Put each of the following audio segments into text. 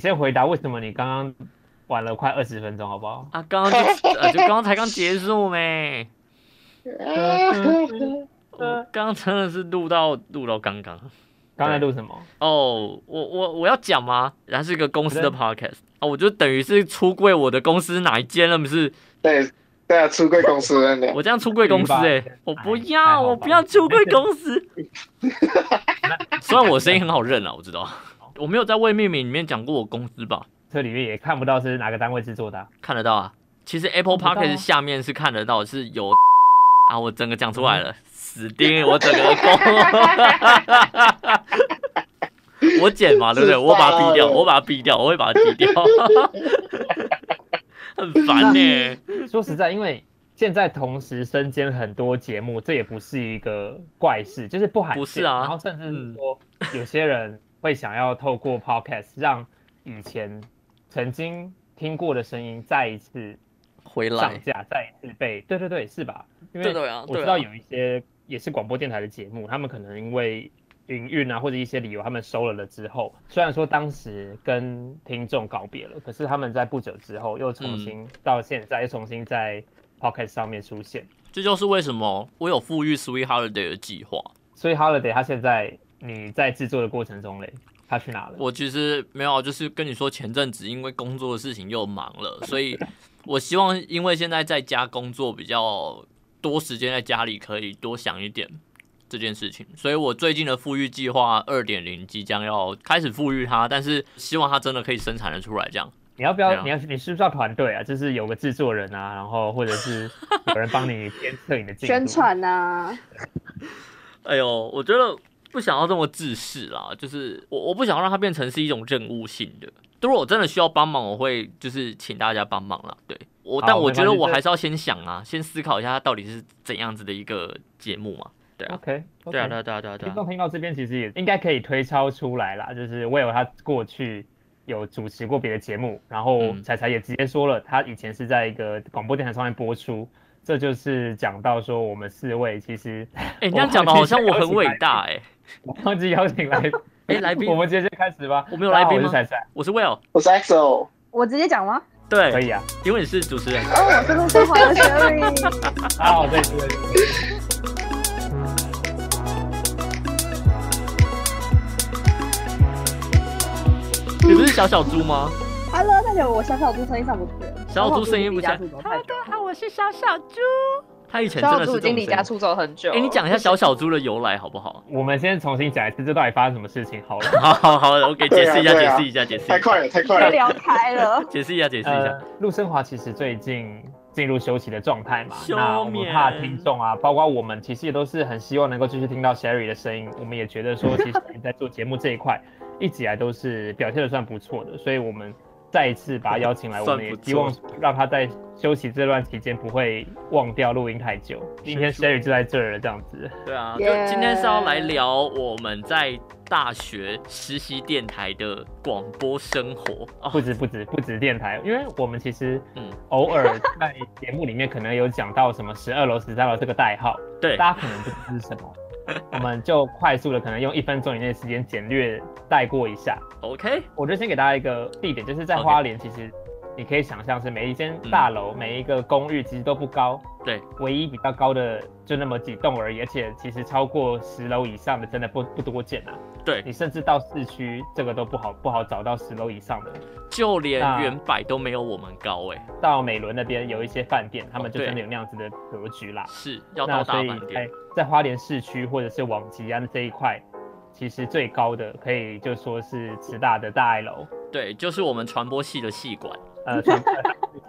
先回答为什么你刚刚玩了快二十分钟，好不好？啊，刚刚就呃就刚刚才刚结束没？我刚刚真的是录到录到刚刚。刚才录什么？哦，我我我要讲吗？它是一个公司的 podcast 啊，我就等于是出柜我的公司哪一间了，不是？对对啊，出柜公司的。我这样出柜公司哎、我不要，我不要出柜公司。虽然我声音很好认啊，我知道，我没有在未命名里面讲过我公司吧？这里面也看不到是哪个单位制作的啊、看得到啊。其实 Apple Podcast 下面是看得到，是有啊，我整个讲出来了，死定我整个公。我剪嘛，对不对？我把它逼掉，我把它逼掉，我会把它逼掉。很烦呢、说实在，因为现在同时身兼很多节目，这也不是一个怪事，就是不罕见。不是啊然后甚至是说，有些人会想要透过 podcast 让以前曾经听过的声音再一次回来，上架，再一次被对对对，是吧？因为我知道有一些也是广播电台的节目，他们可能因为营运啊或者一些理由，他们收了了之后，虽然说当时跟听众告别了，可是他们在不久之后又重新、嗯到现在又重新在 Podcast 上面出现。这就是为什么我有富裕 Sweet Holiday 的计划。所以 Holiday 他现在你在制作的过程中嘞，他去哪了？我其实没有，就是跟你说，前阵子因为工作的事情又忙了，所以我希望因为现在在家工作比较多时间，在家里可以多想一点这件事情，所以我最近的富裕计划二点零即将要开始富裕它，但是希望它真的可以生产的出来，这样。你要不要？你要你是不是要团队啊？就是有个制作人啊，然后或者是有人帮你监测你的进度。宣传呐、哎呦，我觉得不想要这么自私啦，就是我我不想要让它变成是一种任务性的。如果我真的需要帮忙，我会就是请大家帮忙啦。对我，但我觉得我还是要先想啊，先思考一下它到底是怎样子的一个节目嘛。对啊，OK，, 对啊，对啊，对啊，对啊，对啊。听众听到这边其实也应该可以推敲出来啦，就是 Will 他过去有主持过别的节目，然后嗯彩彩也直接说了，他以前是在一个广播电台上面播出，这就是讲到说我们四位其实哎、你这样讲的好像我很伟大哎、我忘记邀请来 哎、来宾我，们直接开始吧。我们有来宾我是彩彩，我是 Will，我是 EXO，我直接讲吗？对，可以啊。因为你是主持人。哦，我是陆生华的 Sherry。好，对对对。你不是小小猪吗？Hello，大家好，我小小猪声音上不去了。小小猪声音不像小小猪离家好，我是小小猪。他以前真小的是小猪已经离家。出走很久。哎、你讲一下小小猪的由来好不好？我们先重新讲一次，这到底发生什么事情？好了，好 好好，我给解释一下，解释一下，解释，太快了，太快了。就聊开了。解释一下，解释一下呃。，陆生华其实最近进入休息的状态嘛，休那我们怕听众啊，包括我们，其实也都是很希望能够继续听到 Sherry 的声音。我们也觉得说，其实你 在做节目这一块，一直以来都是表现的算不错的，所以我们再一次把他邀请来，我们也希望让他在休息这段期间不会忘掉录音太久。今天 Sherry 就在这儿了，这样子。对啊，就今天是要来聊我们在大学实习电台的广播生活哦不。止 不止不止电台，因为我们其实嗯，偶尔在节目里面可能有讲到什么十二楼、十三楼这个代号，对，大家可能不知道是什么，我们就快速的可能用一分钟以内的时间简略带过一下。OK，我就先给大家一个地点，就是在花莲，其实你可以想象是每一间大楼、每一个公寓其实都不高，对，唯一比较高的就那么几栋而已，而且其实超过十楼以上的真的不不多见啊。对，你甚至到市区这个都不好不好找到十楼以上的。就连那原百都没有我们高哎，到美伦那边有一些饭店，他们就真的有那样子的格局啦。是要到大饭店在。在花莲市区或者是往吉安这一块，其实最高的可以就说是慈大的大爱楼，对，就是我们传播系的系馆，呃，传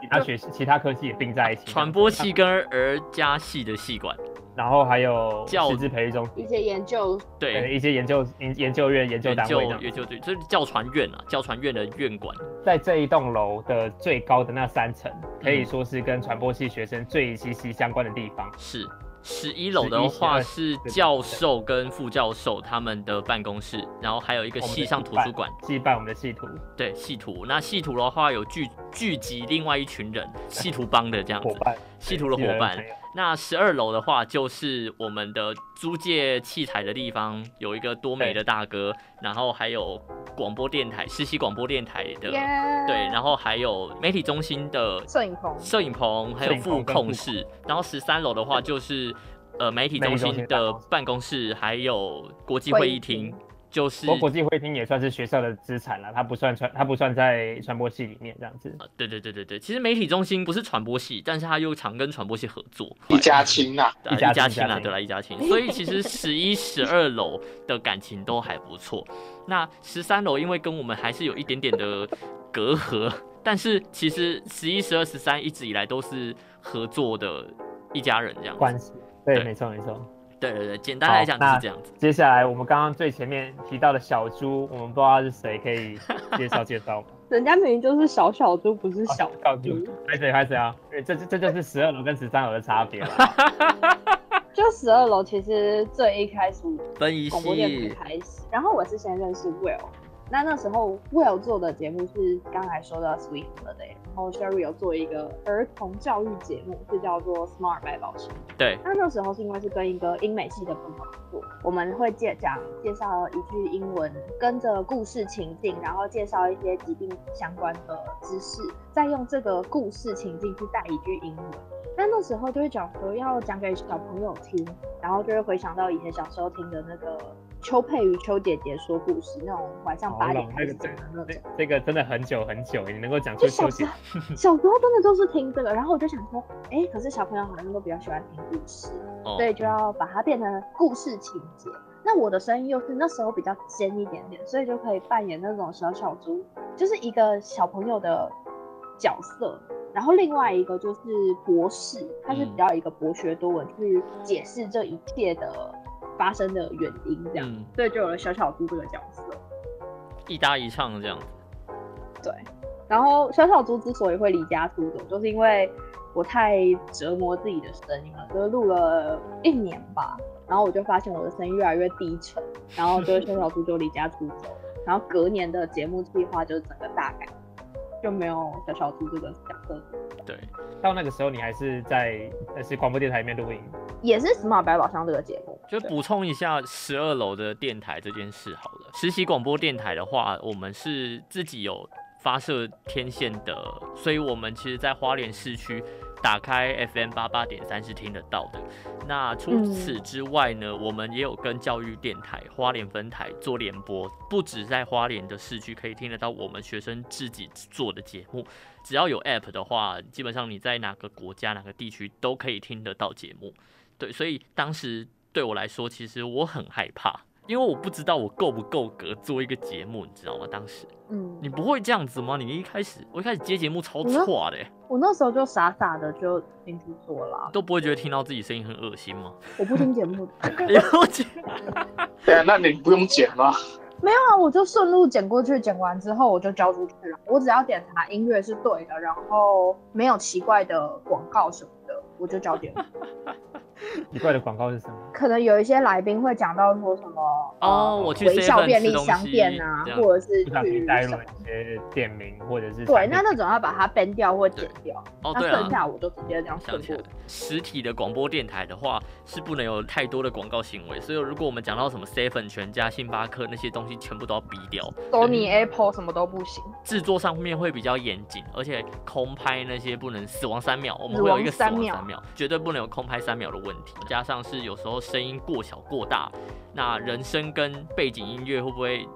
其他学系其他科系也并在一起，传播系跟儿家系的系馆。然后还有教师资培育中心，一些研究，对，一些研究研研究院、研究单位这样研究对，就是教传院啊，教传院的院馆。在这一栋楼的最高的那三层，可以嗯说是跟传播系学生最息息相关的地方。是十一楼的话是教授跟副教授他们的办公室，然后还有一个系上图书馆，系办我们的系图，对系图。那系图的话有聚聚集另外一群人，系图帮的这样子，系图的伙伴那十二楼的话，就是我们的租借器材的地方，有一个多美的大哥，然后还有广播电台、实习广播电台的耶对，然后还有媒体中心的摄影棚。摄影棚，还有副控室，然后十三楼的话就是呃媒体中心的办公室，还有国际会议厅，就是不过国际会厅也算是学校的资产了，它不算传，它不算在传播系里面这样子。呃对对对对对，其实媒体中心不是传播系，但是他又常跟传播系合作，一家亲呐，啊一家亲啊，对啦，一家亲。所以其实十一、十二楼的感情都还不错。那十三楼因为跟我们还是有一点点的隔阂，但是其实十一、十二、十三一直以来都是合作的一家人这样子。关系，对，对没错没错。对对对，简单来讲是这样子。接下来我们刚刚最前面提到的小猪，我们不知道是谁，可以 介绍介绍吗？人家明明就是小小猪，不是小小猪，开始开始啊！对这这这就是十二楼跟十三楼的差别了。就十二楼，其实最一开始分一广播电系台开始，然后我是先认识 Will，那那时候 Will 做的节目是刚才说的 Sweet Holiday，然后 Sherry 有做一个儿童教育节目，是叫做 Smart 百宝箱。对那那时候是因为是跟一个英美系的朋友做，我们会介讲介绍一句英文，跟着故事情境，然后介绍一些疾病相关的知识，再用这个故事情境去带一句英文。那那时候就会讲说要讲给小朋友听，然后就会回想到以前小时候听的那个邱佩瑜邱姐姐说故事，那种晚上八点开始讲的那这种。这个真的很久很久，你能够讲出就小秋姐小时候真的都是听这个，然后我就想说，哎、可是小朋友好像都比较喜欢听故事，哦所以就要把它变成故事情节。那我的声音又是那时候比较尖一点点，所以就可以扮演那种小小猪，就是一个小朋友的角色。然后另外一个就是博士，他是比较一个博学多闻，去解释这一切的发生的原因，这样，嗯，所以就有了小小猪这个角色。一搭一唱这样子。对，然后小小猪之所以会离家出走，就是因为我太折磨自己的声音了，就是录了一年吧，然后我就发现我的声音越来越低沉，然后就是 小小猪就离家出走，然后隔年的节目计划就是整个大改，就没有小小猪这个角色，对，到那个时候你还是在呃是广播电台里面录音，也是 Smart 百宝箱这个节目，就补充一下十二楼的电台这件事好了。实习广播电台的话，我们是自己有发射天线的，所以我们其实在花莲市区打开 FM 八八点三是听得到的。那除此之外呢，我们也有跟教育电台花莲分台做联播，不止在花莲的市区可以听得到我们学生自己做的节目，只要有 App 的话，基本上你在哪个国家、哪个地区都可以听得到节目。对，所以当时对我来说，其实我很害怕，因为我不知道我够不够格做一个节目，你知道吗？当时嗯，你不会这样子吗？你一开始，我一开始接节目超错的欸，我那时候就傻傻的就进去做了，都不会觉得听到自己声音很恶心吗？我不听节目的。了解，对啊，那你不用剪吗？没有啊，我就顺路剪过去，剪完之后我就交出去了。我只要检查音乐是对的，然后没有奇怪的广告什么的，我就交节目。奇怪的广告是什么？可能有一些来宾会讲到说什么哦呃我去微笑 7-Eleven 便利吃东西商店啊或者是去一些店名或者是对，那那种要把它 ban 掉或剪掉。哦，对了那剩。下我就直接这样想起来实体的广播电台的话是不能有太多的广告行为，所以如果我们讲到什么 seven、全家、星巴克那些东西，全部都要逼掉。，Sony、Apple 什么都不行。制作上面会比较严谨，而且空拍那些不能死亡三秒，我们会有一个死亡三秒，绝对不能有空拍三秒的问题。加上是有时候声音过小过大，那人声跟背景音乐会不会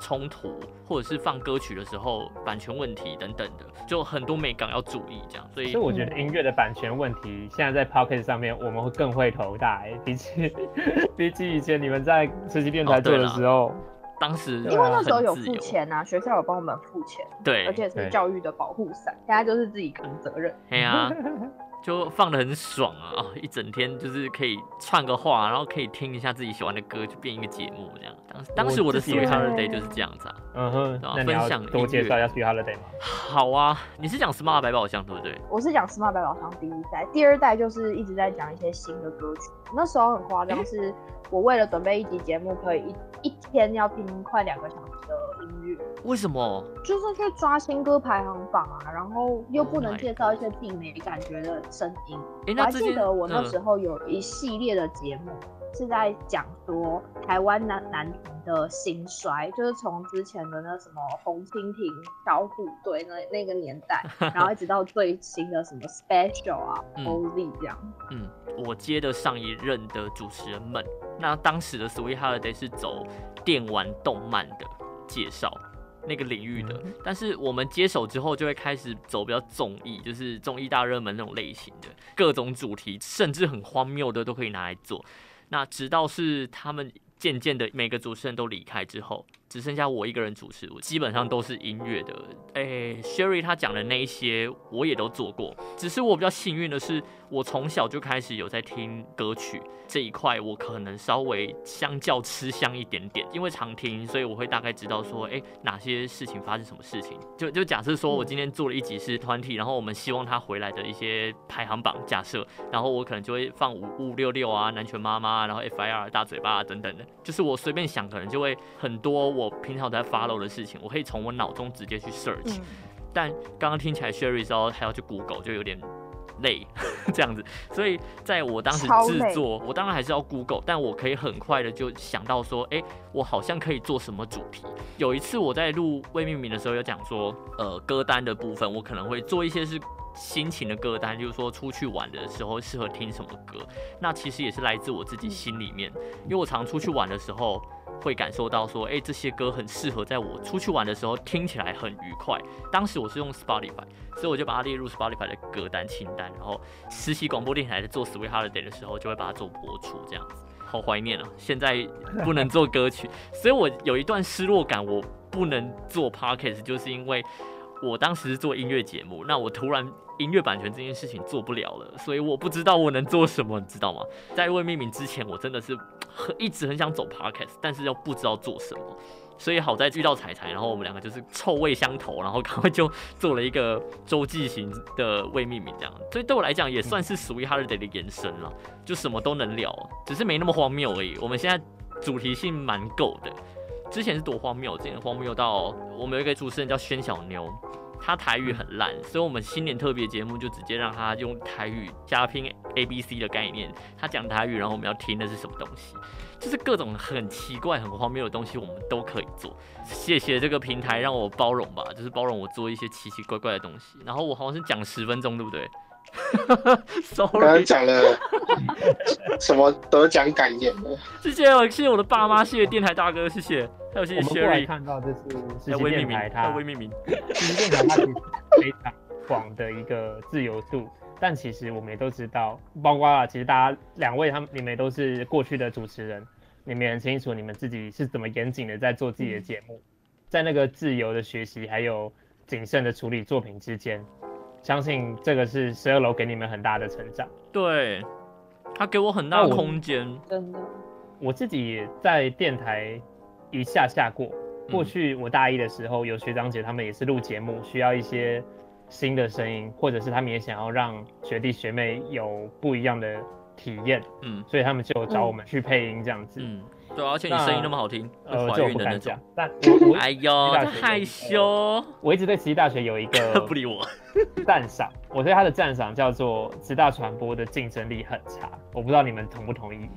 冲突，或者是放歌曲的时候版权问题等等的，就很多美感要注意这样。所以所以我觉得音乐的版权问题，现在在 Pocket 上面我们会更会头大、欸，比起 比起以前你们在实习电台做的时候，当时对啊因为那时候有付钱啊，学校有帮我们付钱，对，而且是教育的保护伞，现在就是自己扛责任。哎呀、就放的很爽啊！哦，一整天就是可以串个话，然后可以听一下自己喜欢的歌，就变一个节目这样。当当时我的 Sweet Holiday 就是这样子啊。嗯哼，对啊那你要分享多介绍一下 Sweet Holiday 吗？好啊，你是讲 Smart 百宝箱对不对？我是讲 Smart 百宝箱第一代，第二代就是一直在讲一些新的歌曲。那时候很夸张，是我为了准备一集节目，可以一一天要听快两个小时为什么？就是去抓新歌排行榜啊，然后又 Oh 不能介绍一些自己没感觉的声音。哎，我还记得我那嗯时候有一系列的节目，是在讲说台湾男男团的兴衰，就是从之前的那什么红蜻蜓、小虎队那那个年代，然后一直到最新的什么 Special 啊、嗯 OZ 这样。嗯，我接的上一任的主持人们，那当时的 Sweet Holiday 是走电玩动漫的介绍那个领域的，嗯但是我们接手之后就会开始走比较综艺，就是综艺大热门那种类型的，各种主题，甚至很荒谬的都可以拿来做。那直到是他们渐渐的每个主持人都离开之后，只剩下我一个人主持，我基本上都是音乐的。诶、s h e r r y 他讲的那一些我也都做过，只是我比较幸运的是，我从小就开始有在听歌曲这一块，我可能稍微相较吃香一点点，因为常听，所以我会大概知道说，诶、哪些事情发生什么事情。就就假设说我今天做了一集是团体，然后我们希望他回来的一些排行榜，假设，然后我可能就会放五五六六啊，南拳妈妈啊，然后 FIR 大嘴巴啊等等的，就是我随便想，可能就会很多我平常在 follow 的事情，我可以从我脑中直接去 search。嗯，但刚刚听起来 Sherry 之后还要去 Google，就有点累 这样子。所以在我当时制作，我当然还是要 Google，但我可以很快的就想到说，哎、我好像可以做什么主题。有一次我在录未命名的时候，有讲说，呃，歌单的部分我可能会做一些是。心情的歌单，就是说出去玩的时候适合听什么歌，那其实也是来自我自己心里面，因为我常出去玩的时候，会感受到说，哎、这些歌很适合在我出去玩的时候听起来很愉快。当时我是用 Spotify，所以我就把它列入 Spotify 的歌单清单，然后实习广播电台在做 Sweet Holiday 的时候，就会把它做播出，这样子。好怀念啊！现在不能做歌曲，所以我有一段失落感，我不能做 Podcast，就是因为我当时是做音乐节目，那我突然音乐版权这件事情做不了了，所以我不知道我能做什么，你知道吗？在未命名之前，我真的是很一直很想走 podcast，但是又不知道做什么。所以好在遇到彩彩，然后我们两个就是臭味相投，然后赶快就做了一个周记型的未命名这样。所以对我来讲也算是 Sweet Holiday 的延伸了，就什么都能聊，只是没那么荒谬而已。我们现在主题性蛮够的，之前是多荒谬，之前荒谬到我们有一个主持人叫宣小妞。他台语很烂，所以我们新年特别节目就直接让他用台语加拼 A B C 的概念，他讲台语，然后我们要听的是什么东西，就是各种很奇怪、很荒谬的东西，我们都可以做。谢谢这个平台让我包容吧，就是包容我做一些奇奇怪怪的东西。然后我好像是讲十分钟，对不对 刚刚？Sorry，讲了什么得奖感言呢，谢谢我，谢谢我的爸妈，谢谢电台大哥，谢谢，还有谢谢我们过来 Sherry，看到这是实习还有未命名，电台，它未命名，实习电台它其实非常广的一个自由度，但其实我们也都知道，包括啊，其实大家两位他们你们也都是过去的主持人，你们也很清楚你们自己是怎么严谨的在做自己的节目，在那个自由的学习还有谨慎的处理作品之间，相信这个是十二楼给你们很大的成长。对，他给我很大的空间。真的。我自己也在电台一下下过。过嗯去我大一的时候，有学长姐他们也是录节目，需要一些新的声音，或者是他们也想要让学弟学妹有不一样的体验，嗯所以他们就找我们去配音这样子。嗯，对啊，而且你声音那么好听，会呃，怀这我孕的那种不敢讲。，但我我 哎呦，害羞，我一直对慈济大学有一个 不理我。赞赏，我对他的赞赏叫做慈大传播的竞争力很差，我不知道你们同不同意。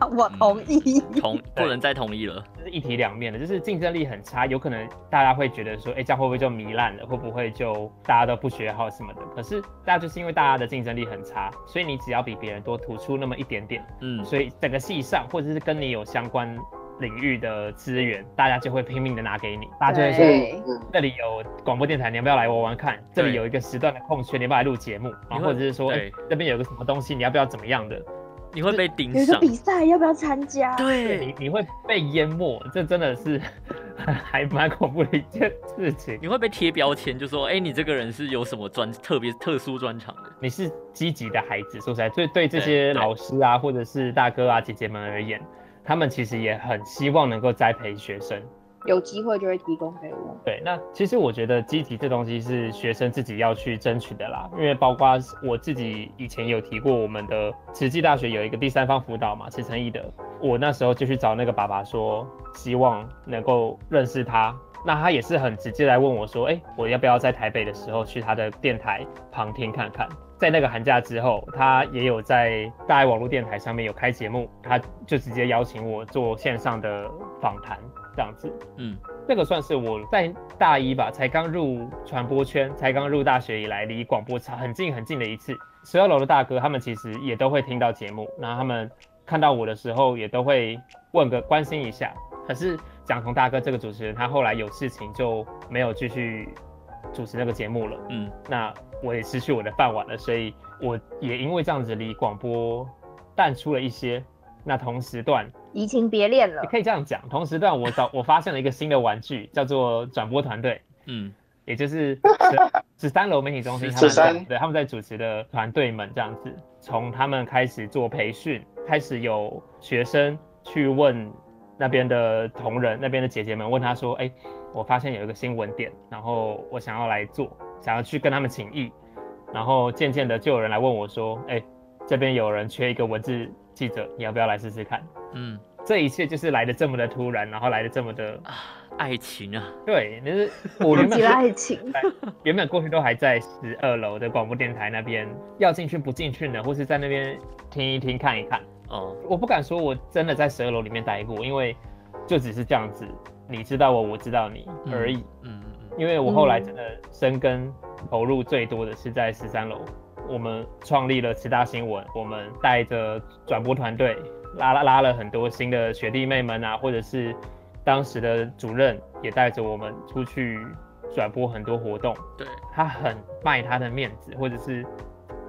我同意。同 不能再同意了。这是一体两面的，就是竞争力很差，有可能大家会觉得说，哎、这样会不会就糜烂了？会不会就大家都不学好什么的？可是大家就是因为大家的竞争力很差，所以你只要比别人多突出那么一点点，嗯，所以整个系上或者是跟你有相关领域的资源，大家就会拼命的拿给你，大家就会说。这里有广播电台，你要不要来玩玩看？这里有一个时段的空缺，你要不要来录节目？然后或者是说，哎、对这边有个什么东西，你要不要怎么样的？你会被盯有一个上。比赛，要不要参加？对你，你会被淹没，这真的是 还蛮恐怖的一件事情。你会被贴标签，就说，哎，你这个人是有什么专特别特殊专长的。你是积极的孩子，说实在，对对这些老师啊，或者是大哥啊、姐姐们而言，他们其实也很希望能够栽培学生。有机会就会提供给我。对，那其实我觉得积极这东西是学生自己要去争取的啦，因为包括我自己以前有提过，我们的慈济大学有一个第三方辅导嘛，慈诚义的，我那时候就去找那个爸爸说，希望能够认识他，那他也是很直接来问我说，哎，我要不要在台北的时候去他的电台旁听看看？在那个寒假之后，他也有在大爱网络电台上面有开节目，他就直接邀请我做线上的访谈，这样子。嗯，这个算是我在大一吧，才刚入传播圈，才刚入大学以来，离广播差很近很近的一次。十二楼的大哥他们其实也都会听到节目，然后他们看到我的时候也都会问个关心一下。可是蒋彤大哥这个主持人，他后来有事情就没有继续主持那个节目了。嗯，那我也失去我的饭碗了，所以我也因为这样子离广播淡出了一些。那同时段移情别恋了也，可以这样讲，同时段我找我发现了一个新的玩具，叫做转播团队。嗯，也就是十十三楼媒体中心他们在对他们在主持的团队们这样子，从他们开始做培训，开始有学生去问那边的同仁、那边的姐姐们，问他说：“哎、我发现有一个新闻点，然后我想要来做，想要去跟他们请益。”然后渐渐的就有人来问我说：“哎、这边有人缺一个文字记者，你要不要来试试看？”嗯，这一切就是来的这么的突然，然后来的这么的爱情啊，对，那是我原本提起了爱情，原本过去都还在十二楼的广播电台那边，要进去不进去呢，或是在那边听一听看一看。哦，我不敢说我真的在十二楼里面待过，因为就只是这样子，你知道我，我知道你嗯。而已。嗯嗯因为我后来真的深耕投入最多的是在十三楼，我们创立了十大新闻，我们带着转播团队拉拉拉了很多新的学弟妹们啊，或者是当时的主任也带着我们出去转播很多活动。嗯，对，他很卖他的面子，或者是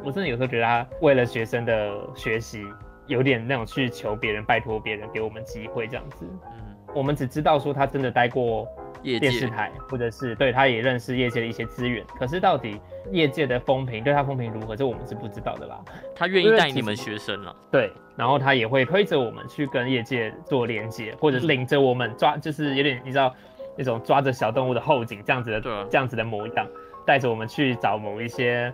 我真的有时候觉得他为了学生的学习，有点那种去求别人、拜托别人给我们机会这样子。嗯，我们只知道说他真的待过业界，电视台，或者是对他也认识业界的一些资源，可是到底业界的风评对他风评如何，这我们是不知道的啦。他愿意带你们学生了，对，然后他也会推着我们去跟业界做连接，或者是领着我们抓，就是有点你知道那种抓着小动物的后颈这样子的，对啊这样子的模样，带着我们去找某一些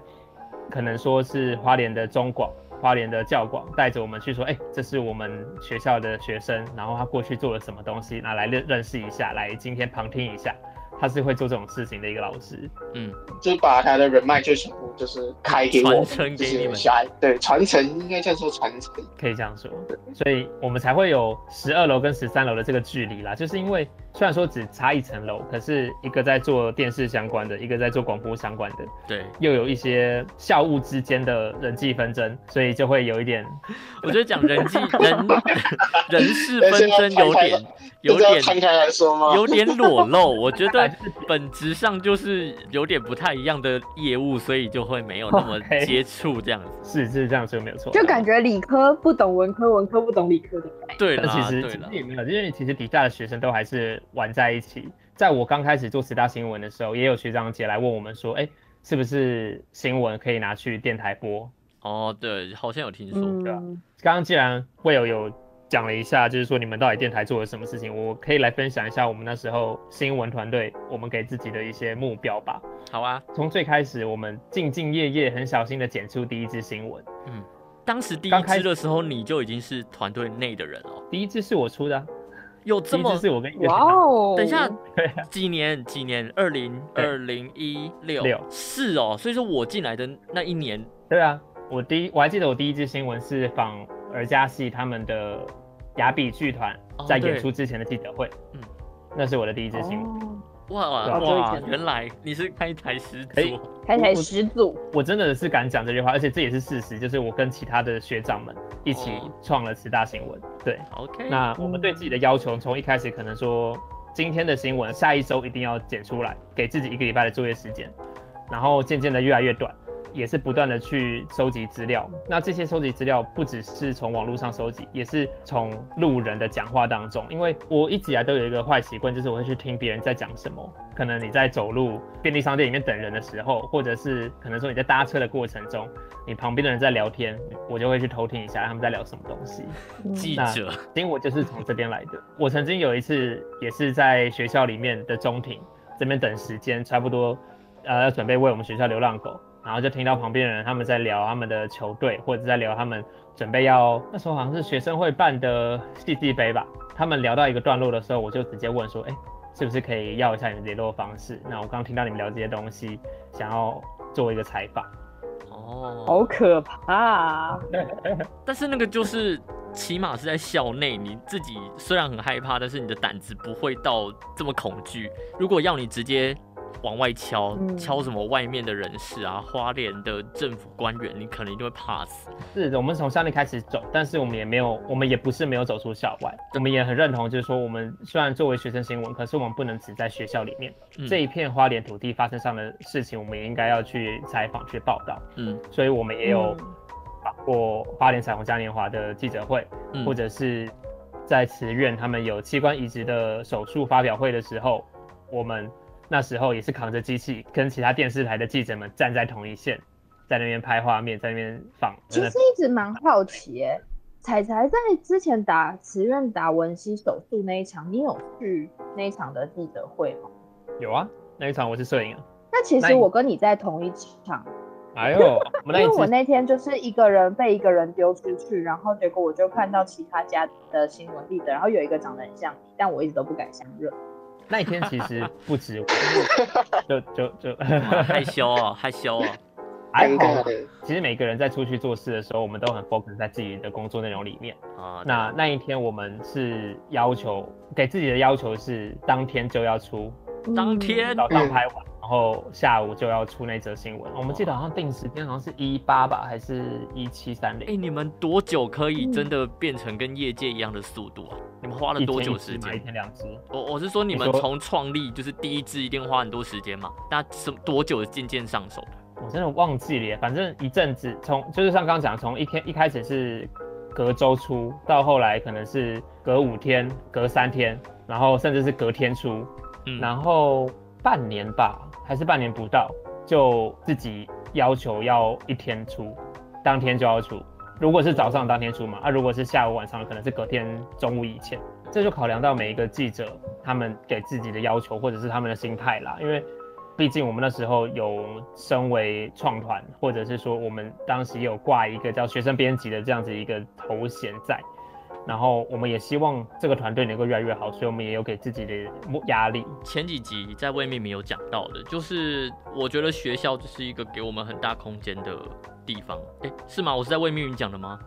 可能说是花莲的中广、花莲的教广，带着我们去说，哎、这是我们学校的学生，然后他过去做了什么东西，那来认认识一下，来今天旁听一下。他是会做这种事情的一个老师，嗯，就是把他的人脉就全部就是开给我们，传承给你们下对传承应该叫做传承。可以这样说，所以我们才会有十二楼跟十三楼的这个距离啦。就是因为虽然说只差一层楼，可是一个在做电视相关的，一个在做广播相关的，对，又有一些校务之间的人际纷争，所以就会有一点 我觉得讲人际 人人事纷争有点 有点摊开来说吗？有点裸露，我觉得本质上就是有点不太一样的业务，所以就会没有那么接触这样子。是是这样说没有错。就感觉理科不懂文科，文科不懂理科的。对啦，但其实对啦其实，也没有，因为其实底下的学生都还是玩在一起。在我刚开始做十大新闻的时候，也有学长姐来问我们说，哎、是不是新闻可以拿去电台播？哦，对，好像有听说，对啊嗯，刚刚既然会有有讲了一下，就是说你们到底电台做了什么事情，我可以来分享一下我们那时候新闻团队我们给自己的一些目标吧。好啊。从最开始，我们兢兢业业、很小心的剪出第一支新闻，嗯当时第一刚开支的时候，你就已经是团队内的人了，第一支是我出的啊、有这么哇哦！等一下，几年？几年？二零二零一六。六。是哦，所以说我进来的那一年，对啊，我第一我还记得我第一支新闻是访儿家系他们的雅比剧团哦在演出之前的记者会，嗯。那是我的第一支新闻。哦，哇哇，好久以前原来你是开台始可以祖，开台始祖，我真的是敢讲这句话，而且这也是事实，就是我跟其他的学长们一起哦。创了十大新闻。对，OK，那我们对自己的要求从一开始可能说今天的新闻下一周一定要剪出来，给自己一个礼拜的作业时间，然后渐渐的越来越短。也是不断的去收集资料，那这些收集资料不只是从网络上收集，也是从路人的讲话当中。因为我一直以来都有一个坏习惯，就是我会去听别人在讲什么。可能你在走路便利商店里面等人的时候，或者是可能说你在搭车的过程中，你旁边的人在聊天，我就会去偷听一下他们在聊什么东西。记者，因为我就是从这边来的。我曾经有一次也是在学校里面的中庭这边等时间，差不多呃要准备喂我们学校流浪狗，然后就听到旁边的人他们在聊他们的球队，或者在聊他们准备要那时候好像是学生会办的戏剧杯吧。他们聊到一个段落的时候，我就直接问说：“哎、是不是可以要一下你们联络方式？那我刚刚听到你们聊这些东西，想要做一个采访。哦，好可怕、啊！但是那个就是起码是在校内，你自己虽然很害怕，但是你的胆子不会到这么恐惧。如果要你直接往外敲，嗯敲什么外面的人士啊，花莲的政府官员，你可能一定会怕死。是的，我们从校内开始走，但是我们也没有，我们也不是没有走出校外。我们也很认同，就是说，我们虽然作为学生新闻，可是我们不能只在学校里面。嗯这一片花莲土地发生上的事情，我们也应该要去采访、去报道。嗯所以我们也有嗯访过花莲彩虹嘉年华的记者会，嗯或者是在慈院他们有器官移植的手术发表会的时候，我们那时候也是扛着机器，跟其他电视台的记者们站在同一线，在那边拍画面，在那边放。其实一直蛮好奇耶，彩彩在之前打慈院打文熙手术那一场，你有去那一场的记者会吗？有啊，那一场我是摄影啊。那其实我跟你在同一场，哎呦，因为我那天就是一个人被一个人丢出去，然后结果我就看到其他家的新闻记者，然后有一个长得很像你，但我一直都不敢相认。那一天其实不止我，就就就哇害羞哦，害羞哦。还好。其实每个人在出去做事的时候，我们都很 focus 在自己的工作内容里面。啊，那那一天我们是要求给自己的要求是当天就要出，当天早上拍完，然后下午就要出那则新闻。我们记得好像定时间好像是一八吧，还是一七三零哎、你们多久可以嗯真的变成跟业界一样的速度啊？你们花了多久时间一？天两只。我我是说你们从创立就是第一支一定花很多时间嘛？那什么多久渐渐上手的？我真的忘记了耶，反正一阵子，从就是像刚刚讲，从一天一开始是隔周出，到后来可能是隔五天、隔三天，然后甚至是隔天出，嗯，然后半年吧，还是半年不到，就自己要求要一天出，当天就要出。如果是早上当天出嘛，啊，如果是下午晚上，可能是隔天中午以前。这就考量到每一个记者他们给自己的要求，或者是他们的心态啦。因为毕竟我们那时候有身为创团，或者是说我们当时有挂一个叫学生编辑的这样子一个头衔在。然后我们也希望这个团队能够越来越好，所以我们也有给自己的目压力。前几集在未命名有讲到的，就是我觉得学校就是一个给我们很大空间的地方。哎、是吗？我是在未命名讲的吗？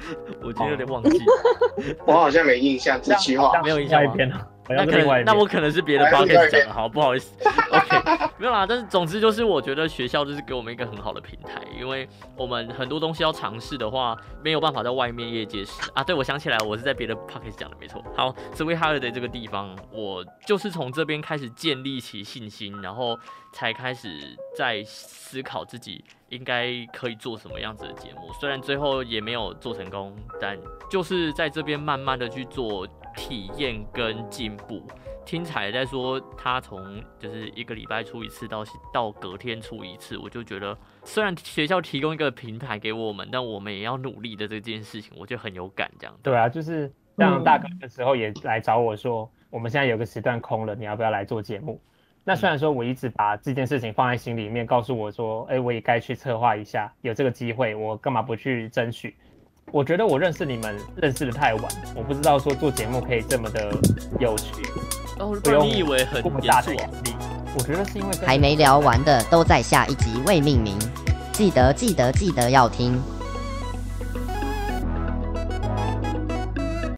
我今天有点忘记，我好像没印象这句话。没有印象一边啊，好那。可能那我可能是别的还是另外 podcast 讲的，好不好意思？OK，没有啦，但是总之就是我觉得学校就是给我们一个很好的平台，因为我们很多东西要尝试的话，没有办法在外面业界试啊。对，我想起来，我是在别的 podcast 讲的，没错。好，Sweet Holiday 这个地方，我就是从这边开始建立起信心，然后才开始在思考自己应该可以做什么样子的节目。虽然最后也没有做成功，但就是在这边慢慢的去做体验跟进步。听彩在说，他从就是一个礼拜出一次到到隔天出一次，我就觉得虽然学校提供一个平台给我们，但我们也要努力的这件事情，我就很有感这样。对啊，就是像大哥的时候也来找我说，我们现在有个时段空了，你要不要来做节目？那虽然说我一直把这件事情放在心里面，告诉我说，哎，我也该去策划一下，有这个机会，我干嘛不去争取？我觉得我认识你们认识的太晚，我不知道说做节目可以这么的有趣，哦，不用不然你以为很这么大严肃啊？的压力。我觉得是因为跟还没聊完的都在下一集未命名，记得记得记得要听。